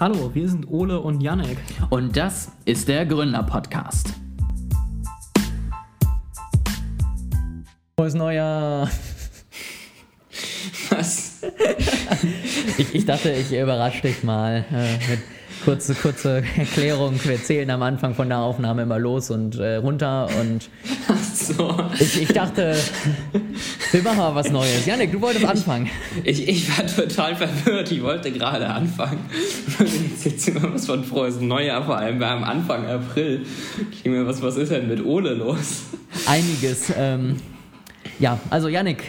Hallo, wir sind Ole und Janek. Und das ist der Gründer-Podcast. Frohes Neujahr. Was? ich, ich dachte, ich überrasche dich mal äh, mit kurze, kurze Erklärung. Wir zählen am Anfang von der Aufnahme immer los und äh, runter und Ach so. ich, ich dachte, wir machen mal was Neues. Janik, du wolltest anfangen. Ich, ich war total verwirrt. Ich wollte gerade anfangen. Jetzt immer was von frohes Neujahr, vor allem am Anfang April. Ich denke mir, was, was ist denn mit Ole los? Einiges. Ähm, ja, also Janik,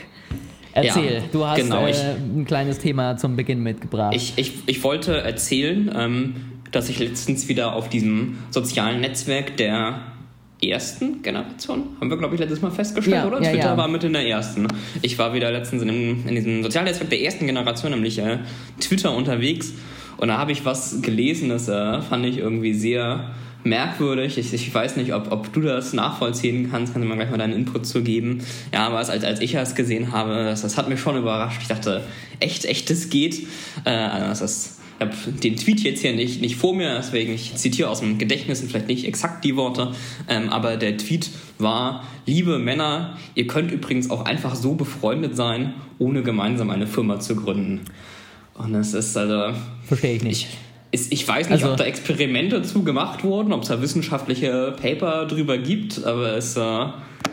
Erzähl, ja, du hast genau, äh, ein kleines Thema zum Beginn mitgebracht. Ich, ich, ich wollte erzählen, ähm, dass ich letztens wieder auf diesem sozialen Netzwerk der ersten Generation, haben wir, glaube ich, letztes Mal festgestellt, ja, oder? Ja, Twitter ja. war mit in der ersten. Ich war wieder letztens in, dem, in diesem sozialen Netzwerk der ersten Generation, nämlich äh, Twitter unterwegs. Und da habe ich was gelesen, das äh, fand ich irgendwie sehr merkwürdig. Ich, ich weiß nicht, ob, ob du das nachvollziehen kannst. Kannst du mal gleich mal deinen Input zu geben. Ja, aber als, als ich das gesehen habe, das, das hat mich schon überrascht. Ich dachte, echt, echt, das geht. Äh, also das, ich habe den Tweet jetzt hier nicht, nicht vor mir, deswegen ich zitiere aus dem Gedächtnis und vielleicht nicht exakt die Worte, ähm, aber der Tweet war, liebe Männer, ihr könnt übrigens auch einfach so befreundet sein, ohne gemeinsam eine Firma zu gründen. Und das ist also... Verstehe ich nicht. Ich, ich weiß nicht, also, ob da Experimente zu gemacht wurden, ob es da wissenschaftliche Paper drüber gibt, aber es, äh,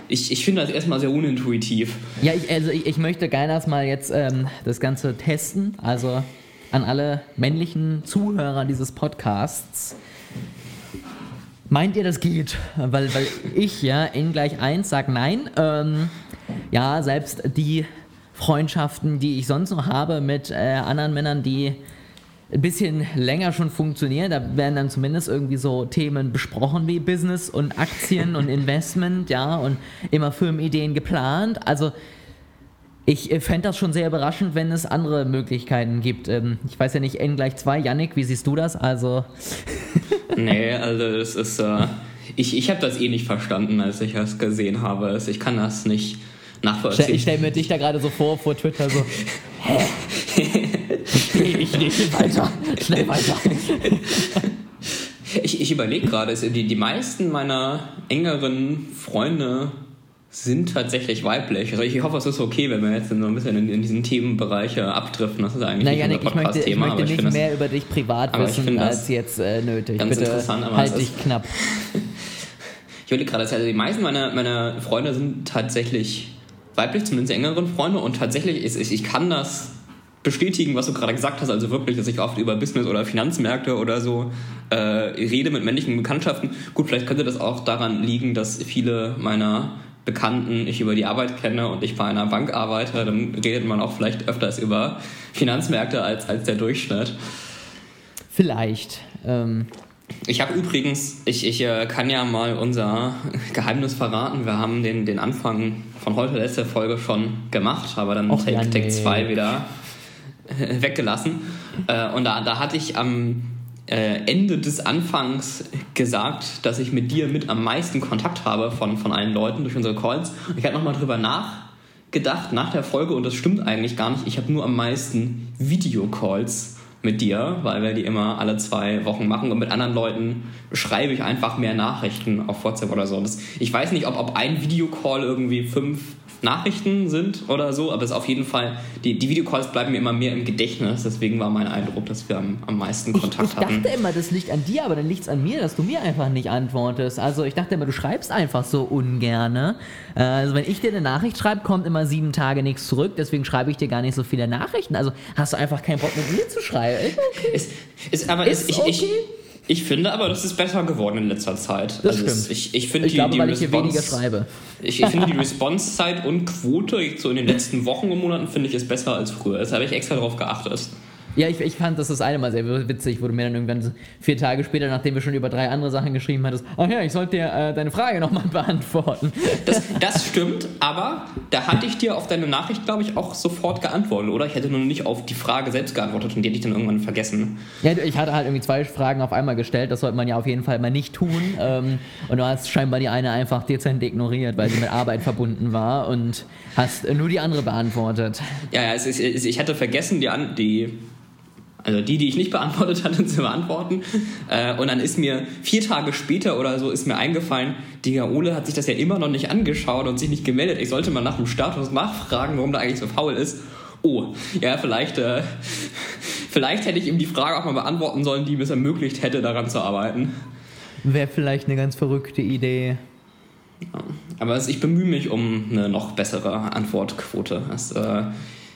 ich, ich finde das erstmal sehr unintuitiv. Ja, ich, also ich, ich möchte gerne erstmal jetzt ähm, das Ganze testen. Also an alle männlichen Zuhörer dieses Podcasts. Meint ihr, das geht? Weil, weil ich ja in gleich eins sage nein. Ähm, ja, selbst die Freundschaften, die ich sonst noch habe mit äh, anderen Männern, die ein bisschen länger schon funktionieren. Da werden dann zumindest irgendwie so Themen besprochen wie Business und Aktien und Investment, ja, und immer Firmenideen geplant. Also ich äh, fände das schon sehr überraschend, wenn es andere Möglichkeiten gibt. Ähm, ich weiß ja nicht, N gleich 2. Yannick, wie siehst du das? Also. nee, also es ist. Äh, ich ich habe das eh nicht verstanden, als ich das gesehen habe. Also ich kann das nicht nachvollziehen. Ich stelle mir dich da gerade so vor, vor Twitter so. Hä? Ich nicht. Weiter. Schnell weiter. Ich, ich überlege gerade, die, die meisten meiner engeren Freunde sind tatsächlich weiblich. Also ich hoffe, es ist okay, wenn wir jetzt so ein bisschen in, in diesen Themenbereich äh, abdriften. Das ist eigentlich naja, nicht unser Podcast-Thema. Ich möchte, ich möchte nicht mehr über dich privat wissen als jetzt äh, nötig. Ganz Bitte interessant, aber halt dich knapp. ich überlege gerade, also die meisten meiner, meiner Freunde sind tatsächlich weiblich, zumindest engeren Freunde. Und tatsächlich, ist, ich, ich kann das bestätigen, was du gerade gesagt hast, also wirklich, dass ich oft über Business oder Finanzmärkte oder so äh, rede mit männlichen Bekanntschaften. Gut, vielleicht könnte das auch daran liegen, dass viele meiner Bekannten ich über die Arbeit kenne und ich bei einer Bank arbeite, dann redet man auch vielleicht öfters über Finanzmärkte als, als der Durchschnitt. Vielleicht. Ähm ich habe übrigens, ich, ich äh, kann ja mal unser Geheimnis verraten. Wir haben den, den Anfang von heute letzter Folge schon gemacht, aber dann Och, Take, Take 2 wieder äh, weggelassen. Äh, und da, da hatte ich am Ende des Anfangs gesagt, dass ich mit dir mit am meisten Kontakt habe von, von allen Leuten durch unsere Calls. Und ich habe nochmal drüber nachgedacht nach der Folge und das stimmt eigentlich gar nicht. Ich habe nur am meisten Videocalls mit dir, weil wir die immer alle zwei Wochen machen und mit anderen Leuten schreibe ich einfach mehr Nachrichten auf WhatsApp oder so. Das, ich weiß nicht, ob, ob ein Videocall irgendwie fünf Nachrichten sind oder so, aber es ist auf jeden Fall, die, die Videocalls bleiben mir immer mehr im Gedächtnis, deswegen war mein Eindruck, dass wir am, am meisten Kontakt ich, ich hatten. Ich dachte immer, das liegt an dir, aber dann liegt es an mir, dass du mir einfach nicht antwortest. Also ich dachte immer, du schreibst einfach so ungerne. Äh, also wenn ich dir eine Nachricht schreibe, kommt immer sieben Tage nichts zurück, deswegen schreibe ich dir gar nicht so viele Nachrichten. Also hast du einfach keinen Bock mit mir zu schreiben. Okay. Ist, ist, aber ist, ich, okay. ich, ich finde aber, das ist besser geworden in letzter Zeit. Das also stimmt. ich, ich, finde ich die, glaube, die weil Response, ich hier weniger schreibe. Ich, ich finde die Response-Zeit und Quote so in den letzten Wochen und Monaten finde ich ist besser als früher. Das habe ich extra darauf geachtet. Ja, ich, ich fand das das eine Mal sehr witzig, wo du mir dann irgendwann vier Tage später, nachdem wir schon über drei andere Sachen geschrieben hattest, ach ja, ich sollte dir äh, deine Frage nochmal beantworten. Das, das stimmt, aber da hatte ich dir auf deine Nachricht, glaube ich, auch sofort geantwortet, oder? Ich hätte nur nicht auf die Frage selbst geantwortet und die hätte ich dann irgendwann vergessen. Ja, ich hatte halt irgendwie zwei Fragen auf einmal gestellt, das sollte man ja auf jeden Fall mal nicht tun. Ähm, und du hast scheinbar die eine einfach dezent ignoriert, weil sie mit Arbeit verbunden war und hast nur die andere beantwortet. Ja, ja, ist, ich hatte vergessen, die, die also die, die ich nicht beantwortet hatte, zu beantworten. Äh, und dann ist mir vier Tage später oder so ist mir eingefallen, Digga, Ole hat sich das ja immer noch nicht angeschaut und sich nicht gemeldet. Ich sollte mal nach dem Status nachfragen, warum der eigentlich so faul ist. Oh, ja, vielleicht, äh, vielleicht hätte ich ihm die Frage auch mal beantworten sollen, die mir es ermöglicht hätte, daran zu arbeiten. Wäre vielleicht eine ganz verrückte Idee. Ja, aber ich bemühe mich um eine noch bessere Antwortquote. Das, äh,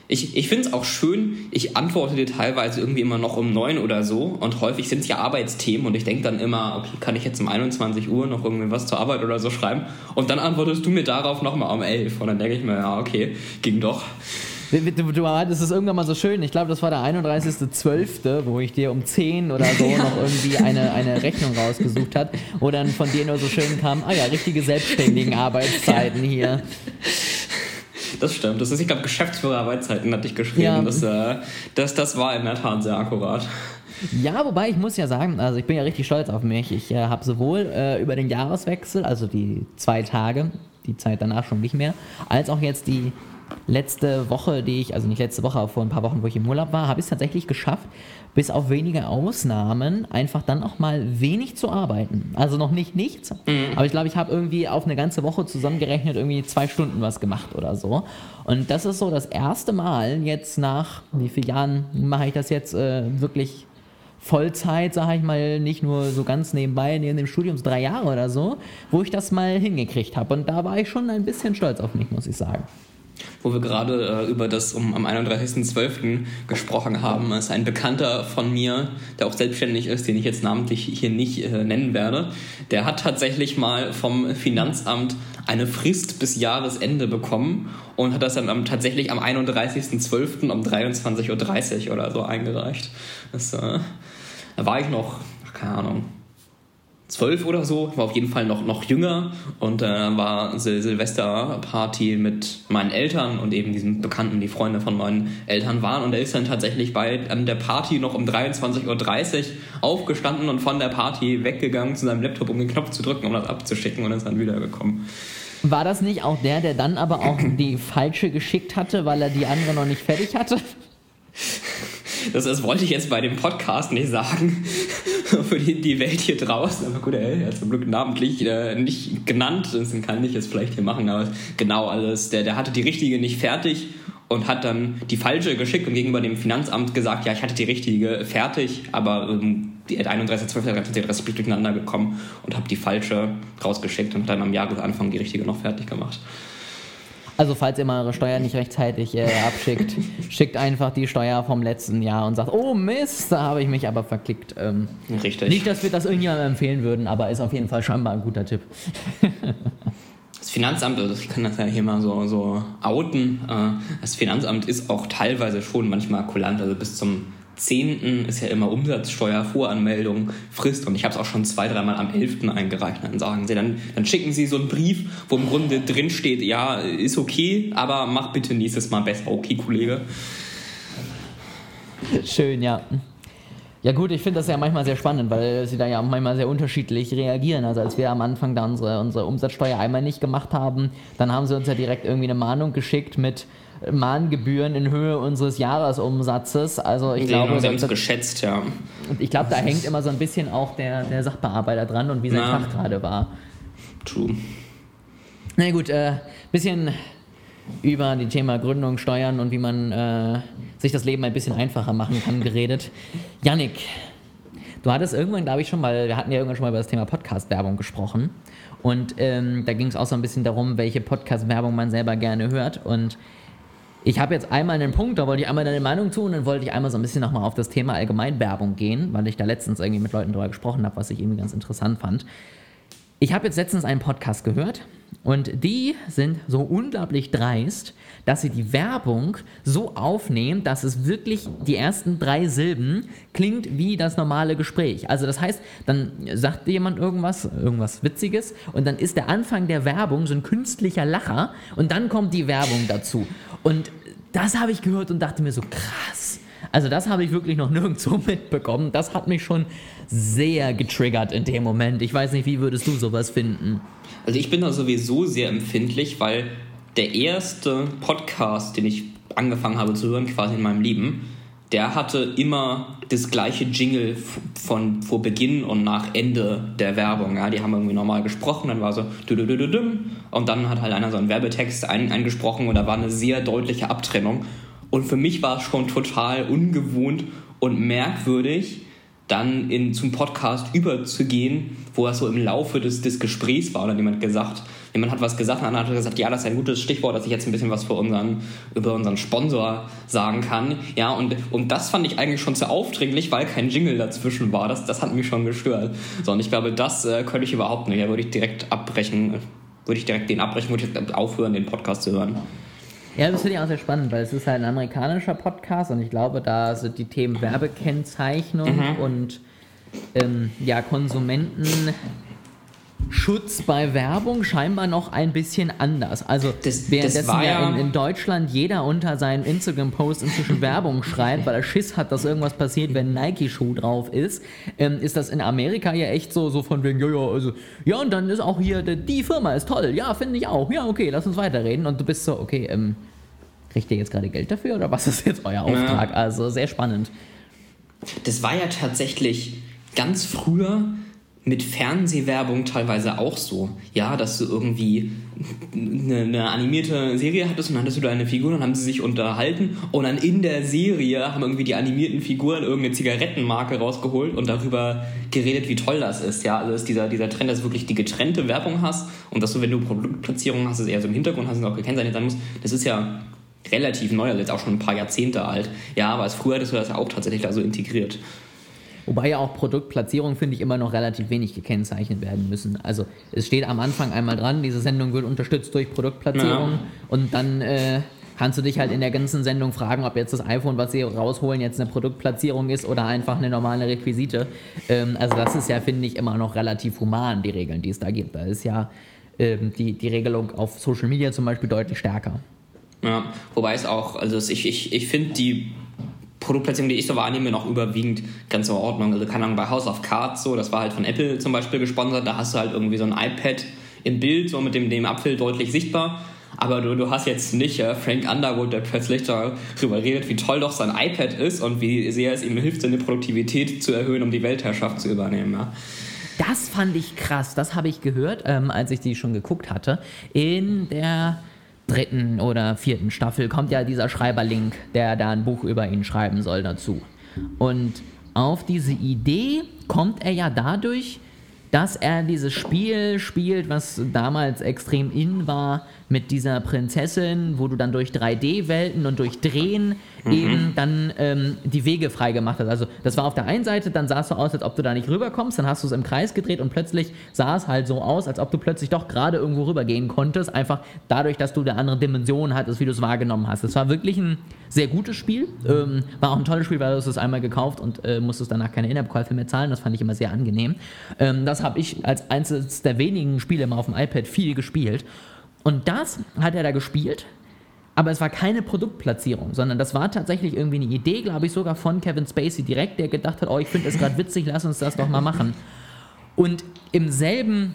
ich, ich finde es auch schön, ich antworte dir teilweise irgendwie immer noch um neun oder so und häufig sind es ja Arbeitsthemen und ich denke dann immer, okay, kann ich jetzt um 21 Uhr noch irgendwie was zur Arbeit oder so schreiben und dann antwortest du mir darauf nochmal um elf und dann denke ich mir, ja, okay, ging doch. Du, du hattest es irgendwann mal so schön, ich glaube, das war der 31.12., wo ich dir um 10 oder so ja. noch irgendwie eine, eine Rechnung rausgesucht habe, wo dann von dir nur so schön kam, ah ja, richtige selbstständigen Arbeitszeiten hier. Das stimmt. Das ist, ich glaube, Geschäftsführerarbeitszeiten hatte ich geschrieben. Ja. Das, äh, das, das war in der Tat sehr akkurat. Ja, wobei ich muss ja sagen, also ich bin ja richtig stolz auf mich. Ich äh, habe sowohl äh, über den Jahreswechsel, also die zwei Tage, die Zeit danach schon nicht mehr, als auch jetzt die letzte Woche, die ich, also nicht letzte Woche, aber vor ein paar Wochen, wo ich im Urlaub war, habe ich es tatsächlich geschafft, bis auf wenige Ausnahmen einfach dann auch mal wenig zu arbeiten. Also noch nicht nichts, mhm. aber ich glaube, ich habe irgendwie auf eine ganze Woche zusammengerechnet irgendwie zwei Stunden was gemacht oder so. Und das ist so das erste Mal jetzt nach, wie vielen Jahren mache ich das jetzt äh, wirklich Vollzeit, sage ich mal, nicht nur so ganz nebenbei, neben dem Studium, so drei Jahre oder so, wo ich das mal hingekriegt habe. Und da war ich schon ein bisschen stolz auf mich, muss ich sagen wo wir gerade äh, über das um, am 31.12. gesprochen haben, ist ein Bekannter von mir, der auch selbstständig ist, den ich jetzt namentlich hier nicht äh, nennen werde. Der hat tatsächlich mal vom Finanzamt eine Frist bis Jahresende bekommen und hat das dann am, tatsächlich am 31.12. um 23.30 Uhr oder so eingereicht. Das, äh, da war ich noch, keine Ahnung, zwölf oder so, war auf jeden Fall noch, noch jünger und äh, war Sil Silvesterparty mit meinen Eltern und eben diesen Bekannten, die Freunde von meinen Eltern waren und er ist dann tatsächlich bei an der Party noch um 23.30 Uhr aufgestanden und von der Party weggegangen zu seinem Laptop, um den Knopf zu drücken, um das abzuschicken und ist dann wiedergekommen. War das nicht auch der, der dann aber auch die falsche geschickt hatte, weil er die andere noch nicht fertig hatte? Das, das wollte ich jetzt bei dem Podcast nicht sagen. Für die, die Welt hier draußen. Aber gut, er hat zum Glück namentlich äh, nicht genannt. Das kann ich jetzt vielleicht hier machen. Aber genau alles. Der, der hatte die richtige nicht fertig und hat dann die falsche geschickt und gegenüber dem Finanzamt gesagt, ja, ich hatte die richtige fertig, aber ähm, die 31.12. ist durcheinander gekommen und habe die falsche rausgeschickt und dann am Jahresanfang die richtige noch fertig gemacht. Also falls ihr mal eure Steuer nicht rechtzeitig äh, abschickt, schickt einfach die Steuer vom letzten Jahr und sagt, oh Mist, da habe ich mich aber verklickt. Ähm, Richtig. Nicht, dass wir das irgendjemandem empfehlen würden, aber ist auf jeden Fall scheinbar ein guter Tipp. das Finanzamt, also ich kann das ja hier mal so, so outen, äh, das Finanzamt ist auch teilweise schon manchmal kulant, also bis zum 10. ist ja immer Umsatzsteuervoranmeldung Frist und ich habe es auch schon zwei, dreimal am 11. eingereicht. Dann sagen sie, dann, dann schicken sie so einen Brief, wo im Grunde drin steht, ja, ist okay, aber mach bitte nächstes Mal besser. Okay, Kollege. Schön, ja. Ja gut, ich finde das ja manchmal sehr spannend, weil sie da ja manchmal sehr unterschiedlich reagieren. Also als wir am Anfang da unsere, unsere Umsatzsteuer einmal nicht gemacht haben, dann haben sie uns ja direkt irgendwie eine Mahnung geschickt mit, Mahngebühren in Höhe unseres Jahresumsatzes. Also ich Den glaube, haben uns geschätzt, ja. Und ich glaube, da hängt immer so ein bisschen auch der, der Sachbearbeiter dran und wie sein Na. Fach gerade war. True. Na gut, äh, bisschen über die Thema Gründung, Steuern und wie man äh, sich das Leben ein bisschen einfacher machen kann geredet. Yannick, du hattest irgendwann, glaube ich, schon mal, wir hatten ja irgendwann schon mal über das Thema Podcast-Werbung gesprochen. Und ähm, da ging es auch so ein bisschen darum, welche Podcast-Werbung man selber gerne hört. Und ich habe jetzt einmal einen Punkt, da wollte ich einmal deine Meinung zu und dann wollte ich einmal so ein bisschen nochmal auf das Thema Allgemeinwerbung gehen, weil ich da letztens irgendwie mit Leuten drüber gesprochen habe, was ich irgendwie ganz interessant fand. Ich habe jetzt letztens einen Podcast gehört und die sind so unglaublich dreist, dass sie die Werbung so aufnehmen, dass es wirklich die ersten drei Silben klingt wie das normale Gespräch. Also das heißt, dann sagt jemand irgendwas, irgendwas Witziges und dann ist der Anfang der Werbung so ein künstlicher Lacher und dann kommt die Werbung dazu. Und das habe ich gehört und dachte mir so, krass. Also das habe ich wirklich noch nirgendwo mitbekommen. Das hat mich schon sehr getriggert in dem Moment. Ich weiß nicht, wie würdest du sowas finden? Also ich bin da sowieso sehr empfindlich, weil der erste Podcast, den ich angefangen habe zu hören, quasi in meinem Leben, der hatte immer das gleiche Jingle von vor Beginn und nach Ende der Werbung. Ja, die haben irgendwie normal gesprochen, dann war so und dann hat halt einer so einen Werbetext ein, eingesprochen und da war eine sehr deutliche Abtrennung. Und für mich war es schon total ungewohnt und merkwürdig, dann in, zum Podcast überzugehen, wo das so im Laufe des, des Gesprächs war, dann jemand gesagt, jemand hat was gesagt, und dann hat er gesagt, ja, das ist ein gutes Stichwort, dass ich jetzt ein bisschen was für unseren, über unseren Sponsor sagen kann. Ja, und, und das fand ich eigentlich schon zu aufdringlich, weil kein Jingle dazwischen war. Das, das hat mich schon gestört. So, und ich glaube, das äh, könnte ich überhaupt nicht. Da würde ich direkt abbrechen, würde ich direkt den abbrechen, würde ich aufhören, den Podcast zu hören. Ja, das finde ich auch sehr spannend, weil es ist halt ein amerikanischer Podcast und ich glaube, da sind die Themen Werbekennzeichnung mhm. und ähm, ja, Konsumentenschutz bei Werbung scheinbar noch ein bisschen anders. Also das, währenddessen das ja in, in, Deutschland jeder unter seinen Instagram-Post inzwischen Werbung schreibt, weil er Schiss hat, dass irgendwas passiert, wenn ein Nike-Schuh drauf ist, ähm, ist das in Amerika ja echt so, so von wegen, ja, ja, also, ja, und dann ist auch hier, die Firma ist toll, ja, finde ich auch, ja, okay, lass uns weiterreden. Und du bist so, okay, ähm, Kriegt ihr jetzt gerade Geld dafür oder was ist jetzt euer Auftrag? Ja. Also sehr spannend. Das war ja tatsächlich ganz früher mit Fernsehwerbung teilweise auch so. Ja, dass du irgendwie eine, eine, animierte Serie hattest und dann hattest du da eine Figur und dann haben sie sich unterhalten und dann in der Serie haben irgendwie die animierten Figuren irgendeine Zigarettenmarke rausgeholt und darüber geredet, wie toll das ist. Ja, also ist dieser, dieser Trend, dass du wirklich die getrennte Werbung hast und dass du, wenn du Produktplatzierungen hast, es eher so im Hintergrund hast und auch gekennzeichnet sein muss. Das ist ja relativ neu, also jetzt auch schon ein paar Jahrzehnte alt. Ja, aber als früher hattest du das auch tatsächlich da so integriert. Wobei ja auch Produktplatzierungen, finde ich, immer noch relativ wenig gekennzeichnet werden müssen. Also es steht am Anfang einmal dran, diese Sendung wird unterstützt durch Produktplatzierung ja. und dann äh, kannst du dich halt in der ganzen Sendung fragen, ob jetzt das iPhone, was sie rausholen, jetzt eine Produktplatzierung ist oder einfach eine normale Requisite. Ähm, also das ist ja, finde ich, immer noch relativ human, die Regeln, die es da gibt. Da ist ja ähm, die, die Regelung auf Social Media zum Beispiel deutlich stärker. Ja, wobei es auch, also ich, ich, ich finde die Produktplatzierung, die ich so wahrnehme, noch überwiegend ganz in Ordnung. Also keine Ahnung, bei House of Cards so, das war halt von Apple zum Beispiel gesponsert, da hast du halt irgendwie so ein iPad im Bild, so mit dem, dem Apfel deutlich sichtbar. Aber du, du hast jetzt nicht äh, Frank Underwood, der plötzlich darüber redet, wie toll doch sein iPad ist und wie sehr es ihm hilft, seine Produktivität zu erhöhen, um die Weltherrschaft zu übernehmen. Ja. Das fand ich krass, das habe ich gehört, ähm, als ich die schon geguckt hatte. In der dritten oder vierten Staffel kommt ja dieser Schreiberlink, der da ein Buch über ihn schreiben soll, dazu. Und auf diese Idee kommt er ja dadurch, dass er dieses Spiel spielt, was damals extrem in war, mit dieser Prinzessin, wo du dann durch 3D-Welten und durch Drehen mhm. eben dann ähm, die Wege frei gemacht hast. Also das war auf der einen Seite, dann sah es so aus, als ob du da nicht rüberkommst, dann hast du es im Kreis gedreht und plötzlich sah es halt so aus, als ob du plötzlich doch gerade irgendwo rübergehen konntest, einfach dadurch, dass du eine andere Dimension hattest, wie du es wahrgenommen hast. Es war wirklich ein sehr gutes Spiel, ähm, war auch ein tolles Spiel, weil du es einmal gekauft und äh, musstest danach keine In-App-Käufe mehr zahlen, das fand ich immer sehr angenehm. Ähm, das habe ich als eines der wenigen Spiele immer auf dem iPad viel gespielt und das hat er da gespielt, aber es war keine Produktplatzierung, sondern das war tatsächlich irgendwie eine Idee, glaube ich, sogar von Kevin Spacey direkt, der gedacht hat, oh, ich finde es gerade witzig, lass uns das doch mal machen. Und im selben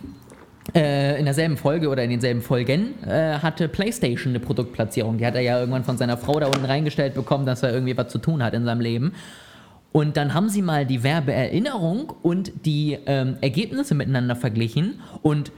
äh, in derselben Folge oder in denselben Folgen äh, hatte PlayStation eine Produktplatzierung. Die hat er ja irgendwann von seiner Frau da unten reingestellt bekommen, dass er irgendwie was zu tun hat in seinem Leben. Und dann haben sie mal die Werbeerinnerung und die ähm, Ergebnisse miteinander verglichen und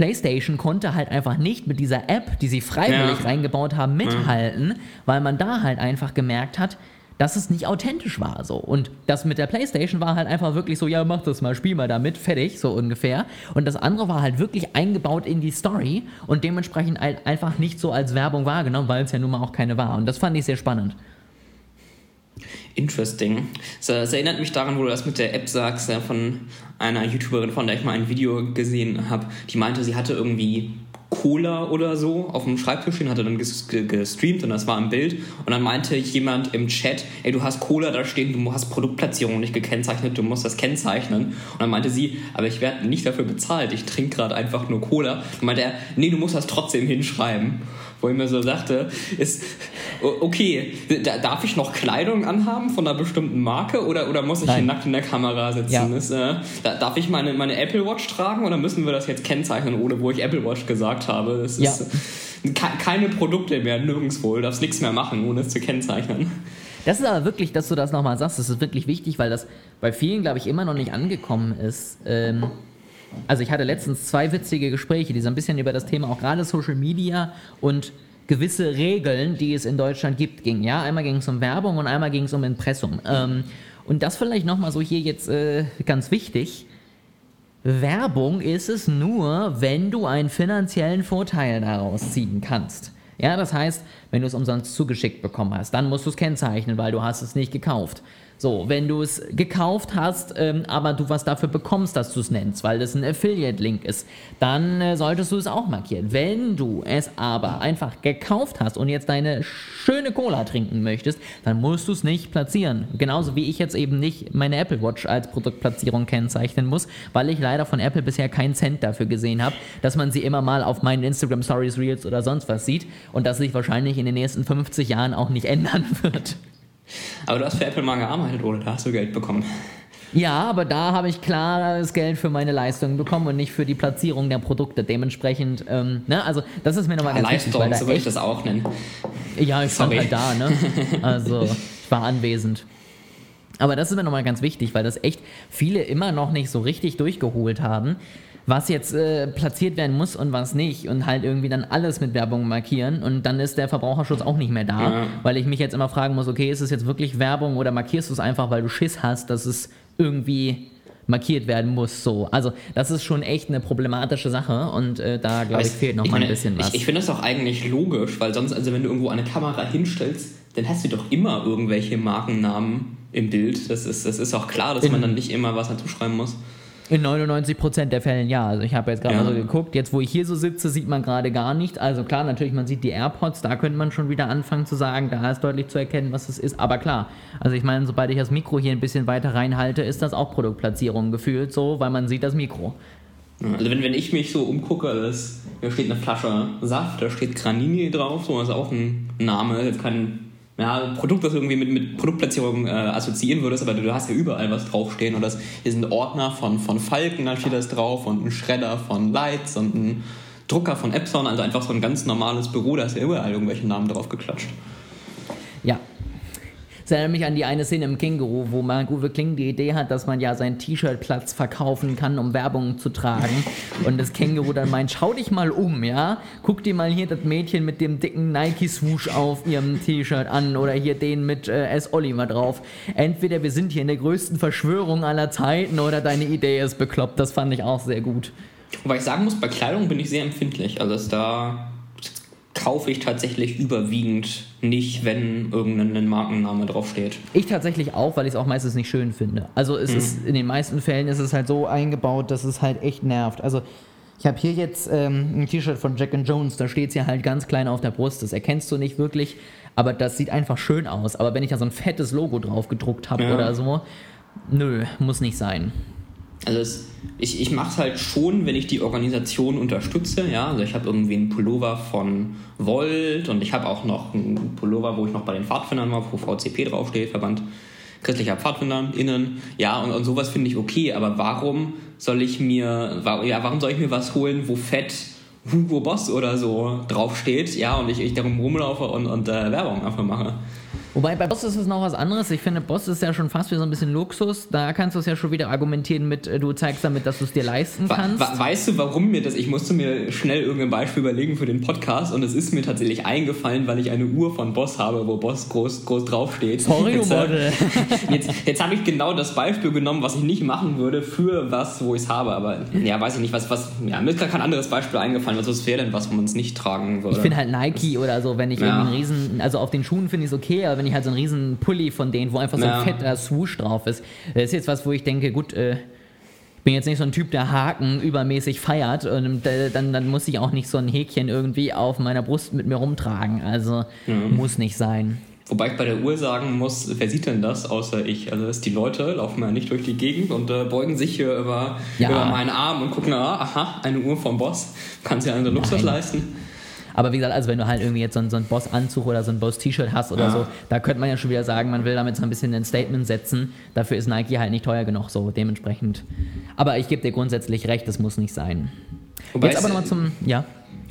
PlayStation konnte halt einfach nicht mit dieser App, die sie freiwillig ja. reingebaut haben, mithalten, mhm. weil man da halt einfach gemerkt hat, dass es nicht authentisch war so. Und das mit der PlayStation war halt einfach wirklich so, ja, mach das mal, spiel mal damit, fertig, so ungefähr. Und das andere war halt wirklich eingebaut in die Story und dementsprechend halt einfach nicht so als Werbung wahrgenommen, weil es ja nun mal auch keine war. Und das fand ich sehr spannend. Interesting. Das, erinnert mich daran, wo du das mit der App sagst, von einer YouTuberin, von der ich mal ein Video gesehen habe, die meinte, sie hatte irgendwie Cola oder so auf dem Schreibtisch stehen, hatte dann gestreamt und das war im Bild. Und dann meinte jemand im Chat, ey, du hast Cola da stehen, du hast Produktplatzierung nicht gekennzeichnet, du musst das kennzeichnen. Und dann meinte sie, aber ich werde nicht dafür bezahlt, ich trinke gerade einfach nur Cola. Und meinte er, nee, du musst das trotzdem hinschreiben wo ich mir so dachte, ist, okay, darf ich noch Kleidung anhaben von einer bestimmten Marke oder, oder muss ich Nein. hier nackt in der Kamera sitzen? Ja. Ist, äh, darf ich meine, meine Apple Watch tragen oder müssen wir das jetzt kennzeichnen, ohne wo ich Apple Watch gesagt habe? Das ist ja. keine Produkte mehr, nirgendwo, du darfst nichts mehr machen, ohne es zu kennzeichnen. Das ist aber wirklich, dass du das nochmal sagst, das ist wirklich wichtig, weil das bei vielen, glaube ich, immer noch nicht angekommen ist. Ähm, also ich hatte letztens zwei witzige Gespräche, die so ein bisschen über das Thema auch gerade Social Media und gewisse Regeln, die es in Deutschland gibt, ging. Ja, einmal ging es um Werbung und einmal ging es um Impressum. Ähm, und das vielleicht nochmal so hier jetzt äh, ganz wichtig. Werbung ist es nur, wenn du einen finanziellen Vorteil daraus ziehen kannst. Ja, das heißt, wenn du es umsonst zugeschickt bekommen hast, dann musst du es kennzeichnen, weil du hast es nicht gekauft. So, wenn du es gekauft hast, ähm, aber du was dafür bekommst, dass du es nennst, weil das ein Affiliate-Link ist, dann äh, solltest du es auch markieren. Wenn du es aber einfach gekauft hast und jetzt deine schöne Cola trinken möchtest, dann musst du es nicht platzieren. Genauso wie ich jetzt eben nicht meine Apple Watch als Produktplatzierung kennzeichnen muss, weil ich leider von Apple bisher keinen Cent dafür gesehen habe, dass man sie immer mal auf meinen Instagram Stories, Reels oder sonst was sieht und das sich wahrscheinlich in den nächsten 50 Jahren auch nicht ändern wird. Aber du hast für Apple mal gearbeitet, oder? Da hast du Geld bekommen. Ja, aber da habe ich klares Geld für meine Leistungen bekommen und nicht für die Platzierung der Produkte. Dementsprechend, ähm, ne, also das ist mir nochmal ganz Leistung, wichtig. Leistung, so würde ich das auch nennen. Ja, ich Sorry. stand halt da, ne? Also ich war anwesend. Aber das ist mir nochmal ganz wichtig, weil das echt viele immer noch nicht so richtig durchgeholt haben was jetzt äh, platziert werden muss und was nicht und halt irgendwie dann alles mit Werbung markieren und dann ist der Verbraucherschutz auch nicht mehr da, ja. weil ich mich jetzt immer fragen muss, okay, ist es jetzt wirklich Werbung oder markierst du es einfach, weil du Schiss hast, dass es irgendwie markiert werden muss. So. Also das ist schon echt eine problematische Sache und äh, da glaube ich fehlt noch ich mal ein bisschen was. Ich, ich finde das auch eigentlich logisch, weil sonst, also wenn du irgendwo eine Kamera hinstellst, dann hast du doch immer irgendwelche Markennamen im Bild. Das ist, das ist auch klar, dass man dann nicht immer was dazu schreiben muss. In 99% der Fällen ja. Also ich habe jetzt gerade ja. mal so geguckt, jetzt wo ich hier so sitze, sieht man gerade gar nicht. Also klar, natürlich, man sieht die AirPods, da könnte man schon wieder anfangen zu sagen, da ist deutlich zu erkennen, was es ist. Aber klar, also ich meine, sobald ich das Mikro hier ein bisschen weiter reinhalte, ist das auch Produktplatzierung gefühlt so, weil man sieht das Mikro. Also wenn, wenn ich mich so umgucke, das, da steht eine Flasche Saft, da steht Granini drauf, so das ist auch ein Name, jetzt kein ja, Produkt, das irgendwie mit, mit Produktplatzierung äh, assoziieren würdest, aber du hast ja überall was draufstehen. Und das hier sind Ordner von, von Falken, da steht das drauf, und ein Schredder von Lights und ein Drucker von Epson, also einfach so ein ganz normales Büro, da ist ja überall irgendwelche Namen drauf geklatscht. Ja, das erinnert mich an die eine Szene im Känguru, wo Mark-Uwe Kling die Idee hat, dass man ja seinen T-Shirt-Platz verkaufen kann, um Werbung zu tragen. Und das Känguru dann meint, schau dich mal um, ja? Guck dir mal hier das Mädchen mit dem dicken Nike-Swoosh auf ihrem T-Shirt an oder hier den mit äh, S. Oliver drauf. Entweder wir sind hier in der größten Verschwörung aller Zeiten oder deine Idee ist bekloppt. Das fand ich auch sehr gut. Wobei ich sagen muss, bei Kleidung bin ich sehr empfindlich. Also, dass da kaufe ich tatsächlich überwiegend nicht, wenn irgendein Markenname draufsteht. Ich tatsächlich auch, weil ich es auch meistens nicht schön finde. Also es mhm. ist in den meisten Fällen ist es halt so eingebaut, dass es halt echt nervt. Also ich habe hier jetzt ähm, ein T-Shirt von Jack and Jones, da steht es ja halt ganz klein auf der Brust. Das erkennst du nicht wirklich, aber das sieht einfach schön aus. Aber wenn ich da so ein fettes Logo drauf gedruckt habe ja. oder so, nö, muss nicht sein. Also es, ich, ich mache es halt schon, wenn ich die Organisation unterstütze. Ja? Also ich habe irgendwie einen Pullover von Volt und ich habe auch noch einen Pullover, wo ich noch bei den Pfadfindern war, wo VCP draufsteht, Verband christlicher Pfadfinder innen. Ja, und, und sowas finde ich okay, aber warum soll ich mir, ja, warum soll ich mir was holen, wo fett Hugo Boss oder so draufsteht, ja, und ich, ich darum rumlaufe und, und äh, Werbung einfach mache. Wobei bei Boss ist es noch was anderes. Ich finde, Boss ist ja schon fast wie so ein bisschen Luxus. Da kannst du es ja schon wieder argumentieren mit, äh, du zeigst damit, dass du es dir leisten kannst. weißt du, warum mir das, ich musste mir schnell irgendein Beispiel überlegen für den Podcast und es ist mir tatsächlich eingefallen, weil ich eine Uhr von Boss habe, wo Boss groß, groß draufsteht. Sorry, jetzt, äh, jetzt, jetzt habe ich genau das Beispiel genommen, was ich nicht machen würde für was, wo ich es habe. Aber ja, weiß ich nicht, was, was, ja, mir ist gar kein anderes Beispiel eingefallen. Was wäre denn was, wo man es nicht tragen würde? Ich finde halt Nike oder so, wenn ich ja. irgendwie einen riesen, also auf den Schuhen finde ich es okay, aber wenn ich halt so einen riesen Pulli von denen, wo einfach so ein ja. fetter Swoosh drauf ist, das ist jetzt was, wo ich denke, gut, äh, ich bin jetzt nicht so ein Typ, der Haken übermäßig feiert und äh, dann, dann muss ich auch nicht so ein Häkchen irgendwie auf meiner Brust mit mir rumtragen. Also mhm. muss nicht sein. Wobei ich bei der Uhr sagen muss, wer sieht denn das außer ich? Also dass die Leute laufen ja nicht durch die Gegend und äh, beugen sich hier über, ja. über meinen Arm und gucken, ah, aha, eine Uhr vom Boss, kann sich also Luxus leisten. Aber wie gesagt, also wenn du halt irgendwie jetzt so, so einen Boss-Anzug oder so ein Boss-T-Shirt hast oder ja. so, da könnte man ja schon wieder sagen, man will damit so ein bisschen ein Statement setzen. Dafür ist Nike halt nicht teuer genug, so dementsprechend. Aber ich gebe dir grundsätzlich recht, das muss nicht sein. Wobei jetzt aber nochmal zum, ja.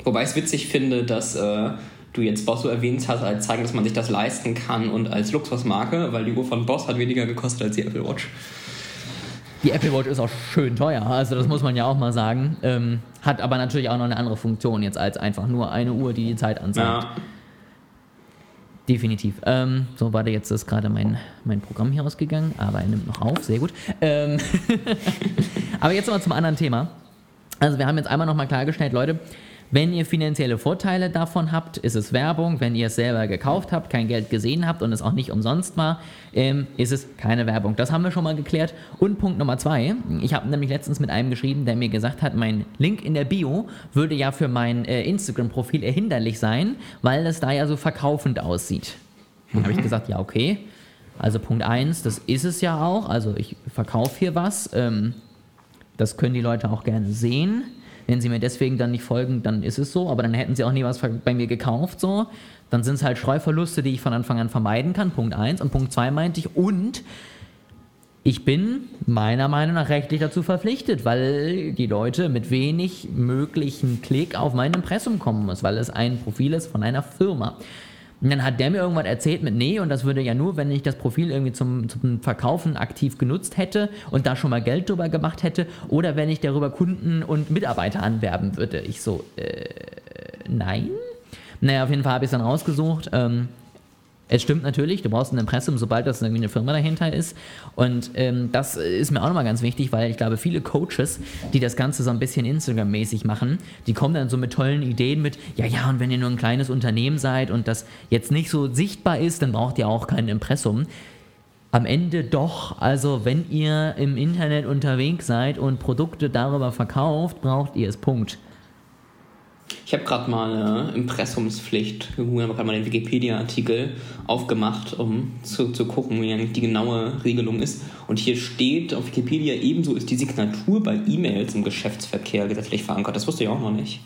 Wobei ich es witzig finde, dass äh, du jetzt Boss so erwähnt hast, als zeigen, dass man sich das leisten kann und als Luxusmarke, weil die Uhr von Boss hat weniger gekostet als die Apple Watch. Die Apple Watch ist auch schön teuer, also das muss man ja auch mal sagen. Ähm, hat aber natürlich auch noch eine andere Funktion jetzt als einfach nur eine Uhr, die die Zeit anzeigt. Ja. Definitiv. Ähm, so, warte, jetzt ist gerade mein, mein Programm hier ausgegangen, aber er nimmt noch auf, sehr gut. Ähm aber jetzt nochmal zum anderen Thema. Also wir haben jetzt einmal nochmal klargestellt, Leute, wenn ihr finanzielle Vorteile davon habt, ist es Werbung. Wenn ihr es selber gekauft habt, kein Geld gesehen habt und es auch nicht umsonst war, ähm, ist es keine Werbung. Das haben wir schon mal geklärt. Und Punkt Nummer zwei. Ich habe nämlich letztens mit einem geschrieben, der mir gesagt hat, mein Link in der Bio würde ja für mein äh, Instagram-Profil erhinderlich sein, weil es da ja so verkaufend aussieht. Dann habe ich gesagt, ja, okay. Also Punkt eins, das ist es ja auch. Also ich verkaufe hier was. Ähm, das können die Leute auch gerne sehen. Wenn sie mir deswegen dann nicht folgen, dann ist es so, aber dann hätten sie auch nie was bei mir gekauft, so. Dann sind es halt Streuverluste, die ich von Anfang an vermeiden kann, Punkt 1. Und Punkt 2 meinte ich, und ich bin meiner Meinung nach rechtlich dazu verpflichtet, weil die Leute mit wenig möglichen Klick auf mein Impressum kommen muss, weil es ein Profil ist von einer Firma. Und dann hat der mir irgendwas erzählt mit, nee, und das würde ja nur, wenn ich das Profil irgendwie zum, zum Verkaufen aktiv genutzt hätte und da schon mal Geld drüber gemacht hätte oder wenn ich darüber Kunden und Mitarbeiter anwerben würde. Ich so, äh, nein. Naja, auf jeden Fall habe ich es dann rausgesucht. Ähm, es stimmt natürlich, du brauchst ein Impressum, sobald das irgendwie eine Firma dahinter ist. Und ähm, das ist mir auch nochmal ganz wichtig, weil ich glaube, viele Coaches, die das Ganze so ein bisschen Instagram-mäßig machen, die kommen dann so mit tollen Ideen mit, ja, ja, und wenn ihr nur ein kleines Unternehmen seid und das jetzt nicht so sichtbar ist, dann braucht ihr auch kein Impressum. Am Ende doch, also wenn ihr im Internet unterwegs seid und Produkte darüber verkauft, braucht ihr es. Punkt. Ich habe gerade mal eine Impressumspflicht gegoogelt, habe gerade mal den Wikipedia-Artikel aufgemacht, um zu, zu gucken, wie die genaue Regelung ist. Und hier steht auf Wikipedia, ebenso ist die Signatur bei E-Mails im Geschäftsverkehr gesetzlich verankert. Das wusste ich auch noch nicht.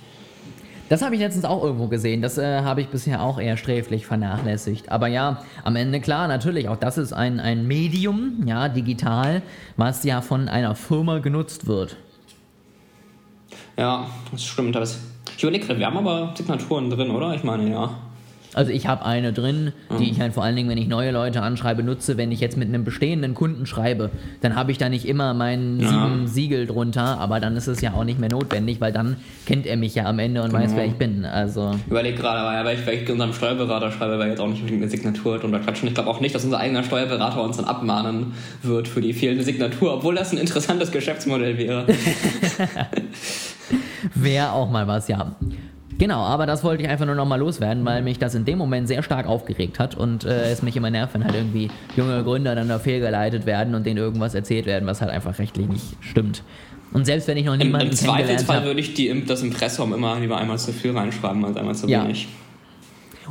Das habe ich letztens auch irgendwo gesehen. Das äh, habe ich bisher auch eher sträflich vernachlässigt. Aber ja, am Ende klar, natürlich, auch das ist ein, ein Medium, ja, digital, was ja von einer Firma genutzt wird. Ja, das stimmt. Das ich überlege gerade, wir haben aber Signaturen drin, oder? Ich meine, ja. Also ich habe eine drin, die mhm. ich halt vor allen Dingen, wenn ich neue Leute anschreibe, nutze. Wenn ich jetzt mit einem bestehenden Kunden schreibe, dann habe ich da nicht immer mein ja. sieben Siegel drunter, aber dann ist es ja auch nicht mehr notwendig, weil dann kennt er mich ja am Ende und genau. weiß, wer ich bin. Also ich überlege gerade, weil ich unserem Steuerberater schreibe, weil jetzt auch nicht eine Signatur drunter quatschen. Ich glaube auch nicht, dass unser eigener Steuerberater uns dann abmahnen wird für die fehlende Signatur, obwohl das ein interessantes Geschäftsmodell wäre. Wäre auch mal was, ja. Genau, aber das wollte ich einfach nur nochmal loswerden, weil mich das in dem Moment sehr stark aufgeregt hat und äh, es mich immer nervt, wenn halt irgendwie junge Gründer dann da fehlgeleitet werden und denen irgendwas erzählt werden, was halt einfach rechtlich nicht stimmt. Und selbst wenn ich noch niemanden Im, im Zweifelsfall würde ich die, das Impressum immer lieber einmal zu viel reinschreiben als einmal zu ja.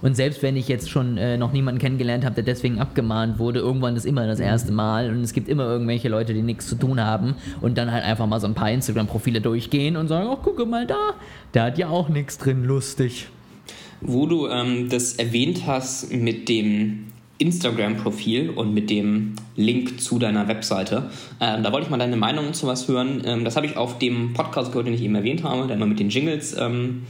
Und selbst wenn ich jetzt schon äh, noch niemanden kennengelernt habe, der deswegen abgemahnt wurde, irgendwann ist immer das erste Mal und es gibt immer irgendwelche Leute, die nichts zu tun haben und dann halt einfach mal so ein paar Instagram-Profile durchgehen und sagen, oh, gucke mal da, da hat ja auch nichts drin, lustig. Wo du ähm, das erwähnt hast mit dem Instagram-Profil und mit dem Link zu deiner Webseite. Ähm, da wollte ich mal deine Meinung zu was hören. Ähm, das habe ich auf dem Podcast gehört, den ich eben erwähnt habe, der immer mit den Jingles ähm,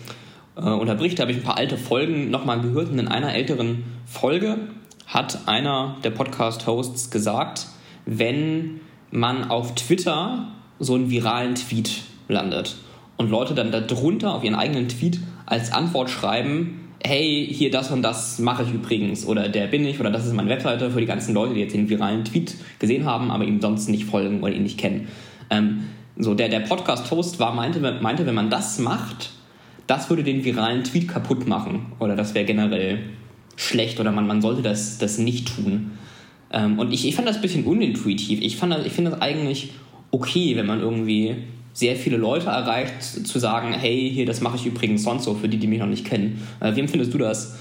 äh, unterbricht. Da habe ich ein paar alte Folgen nochmal gehört und in einer älteren Folge hat einer der Podcast-Hosts gesagt, wenn man auf Twitter so einen viralen Tweet landet und Leute dann darunter auf ihren eigenen Tweet als Antwort schreiben, hey, hier das und das mache ich übrigens oder der bin ich oder das ist meine Webseite für die ganzen Leute, die jetzt den viralen Tweet gesehen haben, aber ihm sonst nicht folgen oder ihn nicht kennen. Ähm, so, der, der Podcast-Host war, meinte, meinte, wenn man das macht, das würde den viralen Tweet kaputt machen. Oder das wäre generell schlecht oder man, man sollte das, das nicht tun. Ähm, und ich, ich fand das ein bisschen unintuitiv. Ich, ich finde das eigentlich okay, wenn man irgendwie sehr viele Leute erreicht, zu sagen, hey, hier, das mache ich übrigens sonst so, für die, die mich noch nicht kennen. Äh, wie empfindest du das?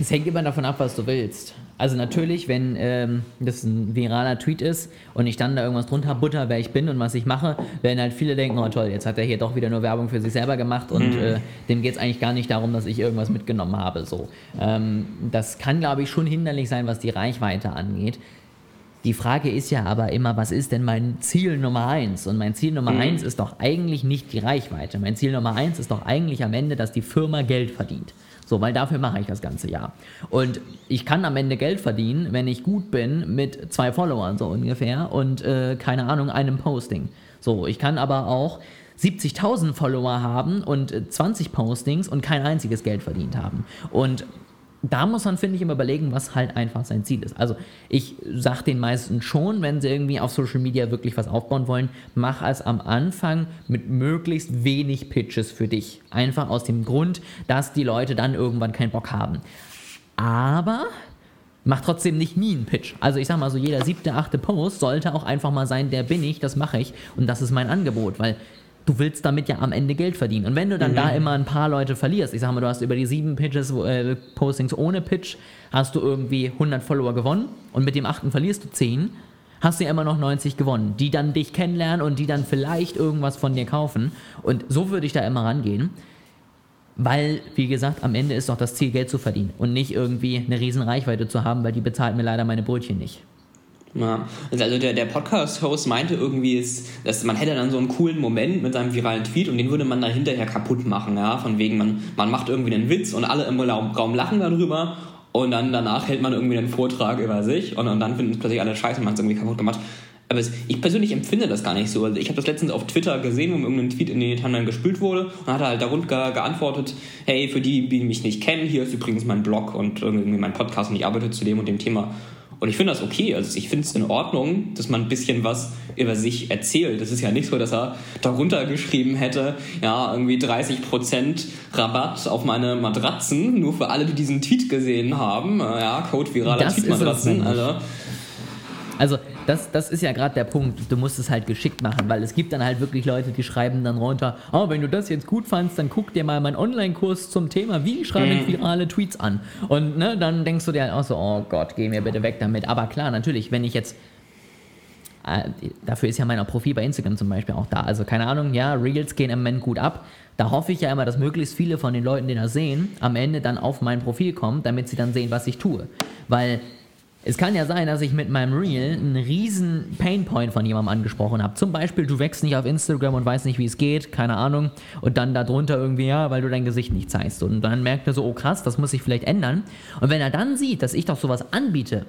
Es hängt immer davon ab, was du willst. Also natürlich, wenn ähm, das ein viraler Tweet ist und ich dann da irgendwas drunter butter, wer ich bin und was ich mache, werden halt viele denken, oh toll, jetzt hat er hier doch wieder nur Werbung für sich selber gemacht und mhm. äh, dem geht es eigentlich gar nicht darum, dass ich irgendwas mitgenommen habe. So. Ähm, das kann, glaube ich, schon hinderlich sein, was die Reichweite angeht. Die Frage ist ja aber immer, was ist denn mein Ziel Nummer eins? Und mein Ziel Nummer mhm. eins ist doch eigentlich nicht die Reichweite. Mein Ziel Nummer eins ist doch eigentlich am Ende, dass die Firma Geld verdient. So, weil dafür mache ich das ganze Jahr. Und ich kann am Ende Geld verdienen, wenn ich gut bin mit zwei Followern so ungefähr und äh, keine Ahnung, einem Posting. So, ich kann aber auch 70.000 Follower haben und 20 äh, Postings und kein einziges Geld verdient haben. Und da muss man, finde ich, immer überlegen, was halt einfach sein Ziel ist. Also ich sage den meisten schon, wenn sie irgendwie auf Social Media wirklich was aufbauen wollen, mach es am Anfang mit möglichst wenig Pitches für dich. Einfach aus dem Grund, dass die Leute dann irgendwann keinen Bock haben. Aber mach trotzdem nicht nie einen Pitch. Also ich sag mal so, jeder siebte, achte Post sollte auch einfach mal sein, der bin ich, das mache ich und das ist mein Angebot, weil du willst damit ja am Ende Geld verdienen. Und wenn du dann mhm. da immer ein paar Leute verlierst, ich sag mal, du hast über die sieben Pitches, äh, Postings ohne Pitch, hast du irgendwie 100 Follower gewonnen und mit dem achten verlierst du 10, hast du ja immer noch 90 gewonnen, die dann dich kennenlernen und die dann vielleicht irgendwas von dir kaufen. Und so würde ich da immer rangehen. Weil, wie gesagt, am Ende ist doch das Ziel, Geld zu verdienen und nicht irgendwie eine riesen Reichweite zu haben, weil die bezahlt mir leider meine Brötchen nicht. Ja, also der, der Podcast-Host meinte irgendwie, dass man hätte dann so einen coolen Moment mit seinem viralen Tweet und den würde man dann hinterher kaputt machen, ja, von wegen, man, man macht irgendwie einen Witz und alle im Raum lachen darüber und dann danach hält man irgendwie einen Vortrag über sich und, und dann finden es plötzlich alle scheiße, man hat es irgendwie kaputt gemacht. Aber es, ich persönlich empfinde das gar nicht so. Also ich habe das letztens auf Twitter gesehen, wo irgendein Tweet in die Timeline gespült wurde und hat halt darunter geantwortet, hey, für die, die mich nicht kennen, hier ist übrigens mein Blog und irgendwie mein Podcast und ich arbeite zu dem und dem Thema. Und ich finde das okay. Also ich finde es in Ordnung, dass man ein bisschen was über sich erzählt. Das ist ja nicht so, dass er darunter geschrieben hätte, ja, irgendwie 30% Rabatt auf meine Matratzen, nur für alle, die diesen Tweet gesehen haben. Ja, Code viraler Tweet-Matratzen. Also, also das, das ist ja gerade der Punkt. Du musst es halt geschickt machen, weil es gibt dann halt wirklich Leute, die schreiben dann runter, oh, wenn du das jetzt gut fandst, dann guck dir mal meinen Online-Kurs zum Thema, wie schreibe ich mhm. virale Tweets an. Und ne, dann denkst du dir halt auch so, oh Gott, geh mir bitte weg damit. Aber klar, natürlich, wenn ich jetzt äh, dafür ist ja mein Profil bei Instagram zum Beispiel auch da. Also keine Ahnung, ja, Reels gehen im Moment gut ab. Da hoffe ich ja immer, dass möglichst viele von den Leuten, die das sehen, am Ende dann auf mein Profil kommen, damit sie dann sehen, was ich tue. Weil es kann ja sein, dass ich mit meinem Reel einen riesen Painpoint von jemandem angesprochen habe. Zum Beispiel, du wächst nicht auf Instagram und weißt nicht, wie es geht, keine Ahnung. Und dann darunter irgendwie, ja, weil du dein Gesicht nicht zeigst. Und dann merkt er so, oh krass, das muss sich vielleicht ändern. Und wenn er dann sieht, dass ich doch sowas anbiete,